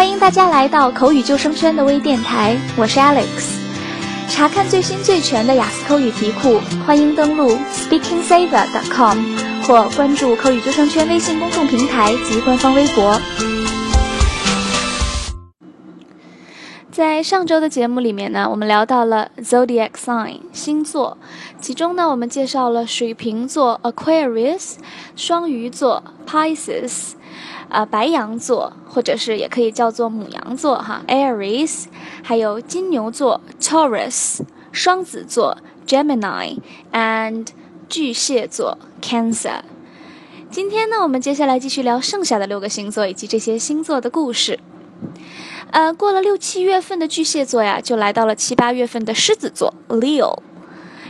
欢迎大家来到口语救生圈的微电台，我是 Alex。查看最新最全的雅思口语题库，欢迎登录 SpeakingSaver.com 或关注口语救生圈微信公众平台及官方微博。在上周的节目里面呢，我们聊到了 zodiac sign 星座，其中呢，我们介绍了水瓶座 Aquarius、双鱼座 Pisces。啊，白羊座，或者是也可以叫做母羊座哈，Aries，还有金牛座 Taurus，双子座 Gemini，and 巨蟹座 Cancer。今天呢，我们接下来继续聊剩下的六个星座以及这些星座的故事。呃，过了六七月份的巨蟹座呀，就来到了七八月份的狮子座 Leo。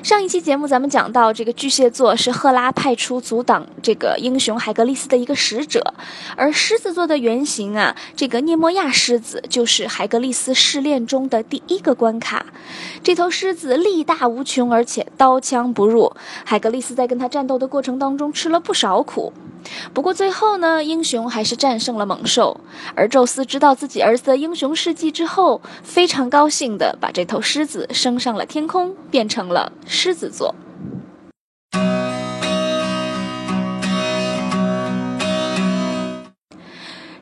上一期节目咱们讲到，这个巨蟹座是赫拉派出阻挡这个英雄海格力斯的一个使者，而狮子座的原型啊，这个涅摩亚狮子就是海格力斯试炼中的第一个关卡。这头狮子力大无穷，而且刀枪不入，海格力斯在跟他战斗的过程当中吃了不少苦。不过最后呢，英雄还是战胜了猛兽。而宙斯知道自己儿子的英雄事迹之后，非常高兴地把这头狮子升上了天空，变成了狮子座。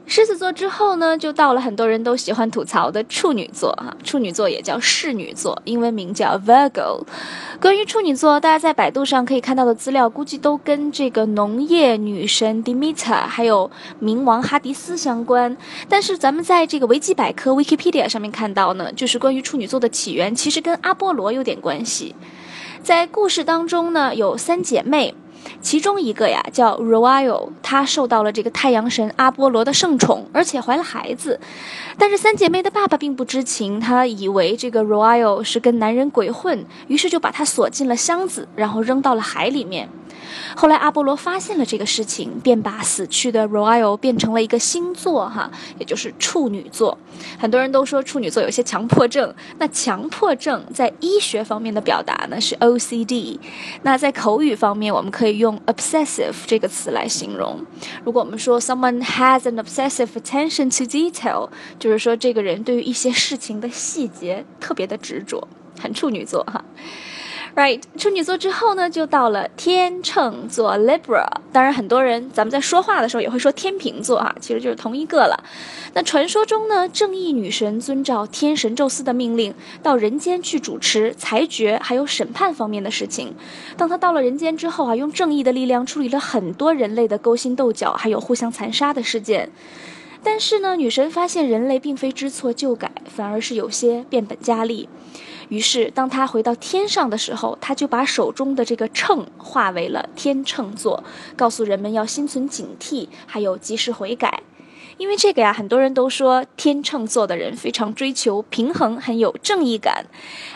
狮子座之后呢，就到了很多人都喜欢吐槽的处女座哈。处女座也叫侍女座，英文名叫 Virgo。关于处女座，大家在百度上可以看到的资料，估计都跟这个农业女神 Demeter 还有冥王哈迪斯相关。但是咱们在这个维基百科 Wikipedia 上面看到呢，就是关于处女座的起源，其实跟阿波罗有点关系。在故事当中呢，有三姐妹。其中一个呀叫 r o y a l 她受到了这个太阳神阿波罗的圣宠，而且怀了孩子。但是三姐妹的爸爸并不知情，他以为这个 r o y a l 是跟男人鬼混，于是就把她锁进了箱子，然后扔到了海里面。后来阿波罗发现了这个事情，便把死去的 Royal 变成了一个星座，哈，也就是处女座。很多人都说处女座有些强迫症。那强迫症在医学方面的表达呢是 OCD。那在口语方面，我们可以用 obsessive 这个词来形容。如果我们说 someone has an obsessive attention to detail，就是说这个人对于一些事情的细节特别的执着，很处女座，哈。Right，处女座之后呢，就到了天秤座 Libra。当然，很多人咱们在说话的时候也会说天平座哈，其实就是同一个了。那传说中呢，正义女神遵照天神宙斯的命令，到人间去主持裁决还有审判方面的事情。当她到了人间之后啊，用正义的力量处理了很多人类的勾心斗角还有互相残杀的事件。但是呢，女神发现人类并非知错就改，反而是有些变本加厉。于是，当他回到天上的时候，他就把手中的这个秤化为了天秤座，告诉人们要心存警惕，还有及时悔改。因为这个呀，很多人都说天秤座的人非常追求平衡，很有正义感。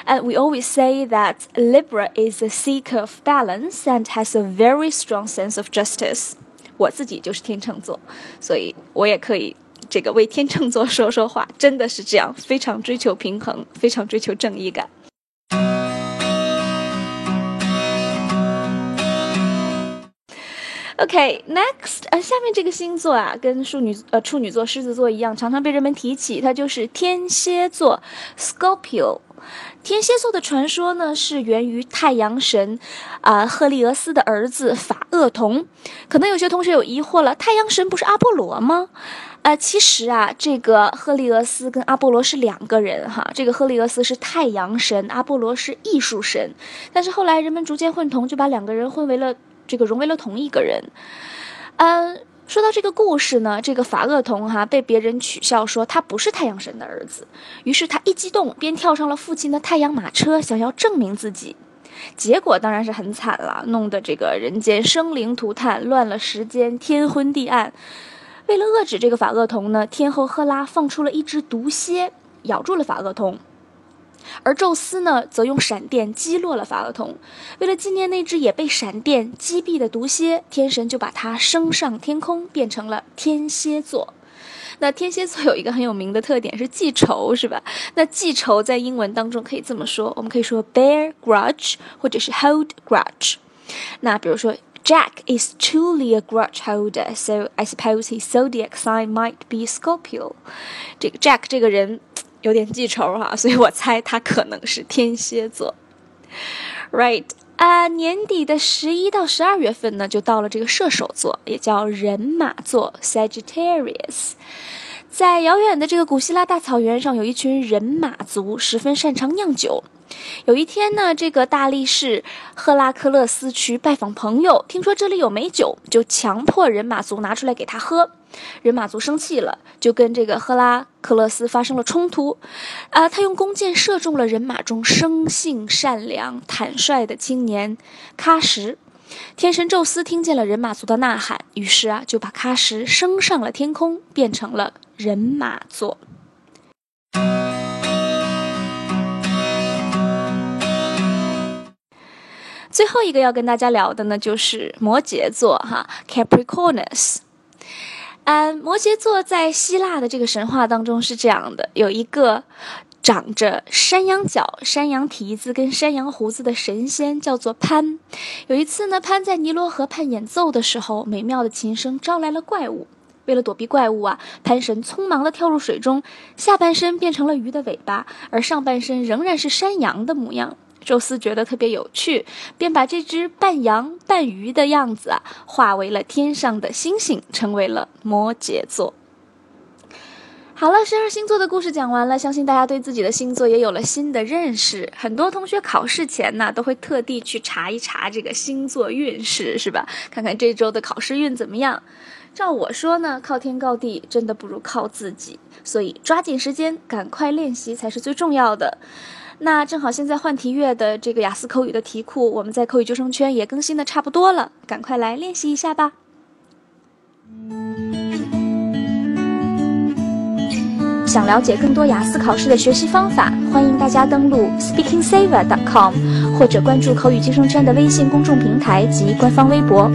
And we always say that Libra is a seeker of balance and has a very strong sense of justice。我自己就是天秤座，所以我也可以。这个为天秤座说说话，真的是这样，非常追求平衡，非常追求正义感。OK，next，呃，下面这个星座啊，跟处女呃处女座、狮子座一样，常常被人们提起，它就是天蝎座 （Scorpio）。天蝎座的传说呢，是源于太阳神啊赫利俄斯的儿子法厄同。可能有些同学有疑惑了，太阳神不是阿波罗吗？呃，其实啊，这个赫利俄斯跟阿波罗是两个人哈。这个赫利俄斯是太阳神，阿波罗是艺术神。但是后来人们逐渐混同，就把两个人混为了这个融为了同一个人。嗯，说到这个故事呢，这个法厄同哈被别人取笑说他不是太阳神的儿子，于是他一激动便跳上了父亲的太阳马车，想要证明自己。结果当然是很惨了，弄得这个人间生灵涂炭，乱了时间，天昏地暗。为了遏制这个法厄同呢，天后赫拉放出了一只毒蝎，咬住了法厄同。而宙斯呢，则用闪电击落了法厄同。为了纪念那只也被闪电击毙的毒蝎，天神就把它升上天空，变成了天蝎座。那天蝎座有一个很有名的特点是记仇，是吧？那记仇在英文当中可以这么说，我们可以说 bear grudge，或者是 hold grudge。那比如说。Jack is truly a grudge holder, so I suppose his zodiac sign might be Scorpio。这个 Jack 这个人有点记仇哈，所以我猜他可能是天蝎座。Right 啊，年底的十一到十二月份呢，就到了这个射手座，也叫人马座 （Sagittarius）。 在遥远的这个古希腊大草原上，有一群人马族，十分擅长酿酒。有一天呢，这个大力士赫拉克勒斯去拜访朋友，听说这里有美酒，就强迫人马族拿出来给他喝。人马族生气了，就跟这个赫拉克勒斯发生了冲突。啊，他用弓箭射中了人马中生性善良、坦率的青年喀什。天神宙斯听见了人马族的呐喊，于是啊，就把喀什升上了天空，变成了人马座。最后一个要跟大家聊的呢，就是摩羯座哈，Capricornus。嗯，摩羯座在希腊的这个神话当中是这样的：有一个长着山羊角、山羊蹄子跟山羊胡子的神仙，叫做潘。有一次呢，潘在尼罗河畔演奏的时候，美妙的琴声招来了怪物。为了躲避怪物啊，潘神匆忙地跳入水中，下半身变成了鱼的尾巴，而上半身仍然是山羊的模样。宙斯觉得特别有趣，便把这只半羊半鱼的样子啊，化为了天上的星星，成为了摩羯座。好了，十二星座的故事讲完了，相信大家对自己的星座也有了新的认识。很多同学考试前呢，都会特地去查一查这个星座运势，是吧？看看这周的考试运怎么样。照我说呢，靠天靠地真的不如靠自己，所以抓紧时间，赶快练习才是最重要的。那正好，现在换题月的这个雅思口语的题库，我们在口语救生圈也更新的差不多了，赶快来练习一下吧。想了解更多雅思考试的学习方法，欢迎大家登录 SpeakingSaver.com，或者关注口语救生圈的微信公众平台及官方微博。